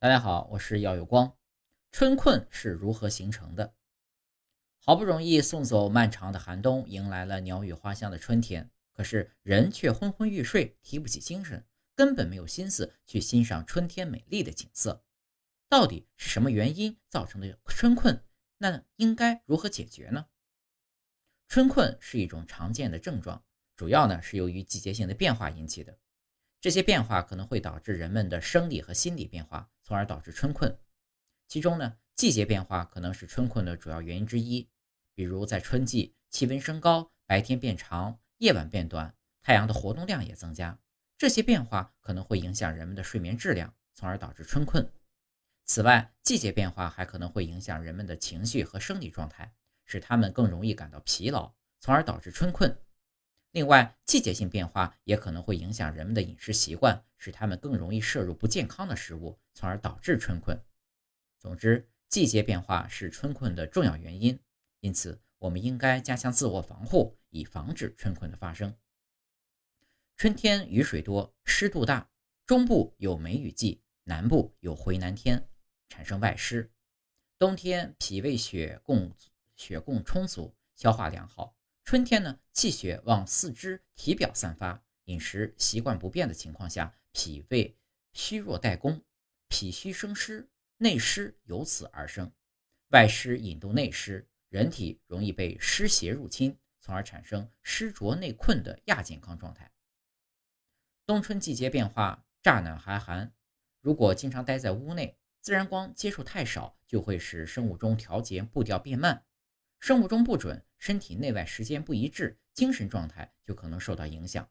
大家好，我是耀有光。春困是如何形成的？好不容易送走漫长的寒冬，迎来了鸟语花香的春天，可是人却昏昏欲睡，提不起精神，根本没有心思去欣赏春天美丽的景色。到底是什么原因造成的春困？那应该如何解决呢？春困是一种常见的症状，主要呢是由于季节性的变化引起的。这些变化可能会导致人们的生理和心理变化，从而导致春困。其中呢，季节变化可能是春困的主要原因之一。比如在春季，气温升高，白天变长，夜晚变短，太阳的活动量也增加，这些变化可能会影响人们的睡眠质量，从而导致春困。此外，季节变化还可能会影响人们的情绪和生理状态，使他们更容易感到疲劳，从而导致春困。另外，季节性变化也可能会影响人们的饮食习惯，使他们更容易摄入不健康的食物，从而导致春困。总之，季节变化是春困的重要原因，因此我们应该加强自我防护，以防止春困的发生。春天雨水多，湿度大，中部有梅雨季，南部有回南天，产生外湿。冬天脾胃血供血供充足，消化良好。春天呢，气血往四肢体表散发，饮食习惯不变的情况下，脾胃虚弱怠工，脾虚生湿，内湿由此而生，外湿引动内湿，人体容易被湿邪入侵，从而产生湿浊内困的亚健康状态。冬春季节变化乍暖还寒，如果经常待在屋内，自然光接触太少，就会使生物钟调节步调变慢。生物钟不准，身体内外时间不一致，精神状态就可能受到影响。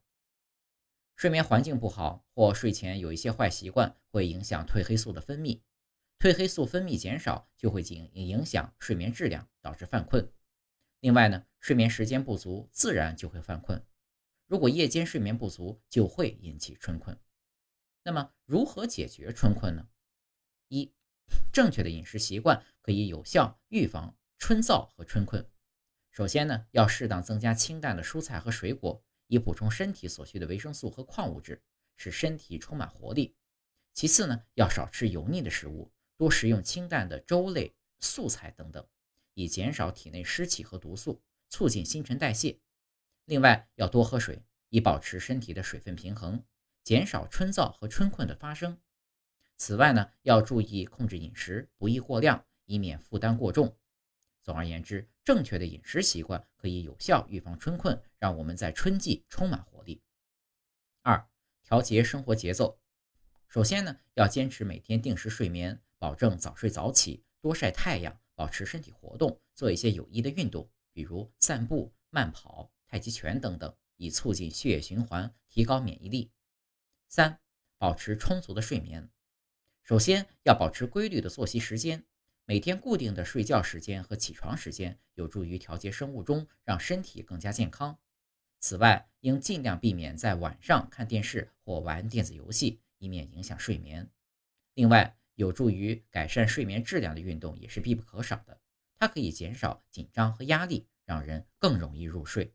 睡眠环境不好或睡前有一些坏习惯，会影响褪黑素的分泌。褪黑素分泌减少，就会影影响睡眠质量，导致犯困。另外呢，睡眠时间不足，自然就会犯困。如果夜间睡眠不足，就会引起春困。那么，如何解决春困呢？一，正确的饮食习惯可以有效预防。春燥和春困，首先呢，要适当增加清淡的蔬菜和水果，以补充身体所需的维生素和矿物质，使身体充满活力。其次呢，要少吃油腻的食物，多食用清淡的粥类、素菜等等，以减少体内湿气和毒素，促进新陈代谢。另外，要多喝水，以保持身体的水分平衡，减少春燥和春困的发生。此外呢，要注意控制饮食，不宜过量，以免负担过重。总而言之，正确的饮食习惯可以有效预防春困，让我们在春季充满活力。二、调节生活节奏。首先呢，要坚持每天定时睡眠，保证早睡早起，多晒太阳，保持身体活动，做一些有益的运动，比如散步、慢跑、太极拳等等，以促进血液循环，提高免疫力。三、保持充足的睡眠。首先要保持规律的作息时间。每天固定的睡觉时间和起床时间有助于调节生物钟，让身体更加健康。此外，应尽量避免在晚上看电视或玩电子游戏，以免影响睡眠。另外，有助于改善睡眠质量的运动也是必不可少的，它可以减少紧张和压力，让人更容易入睡。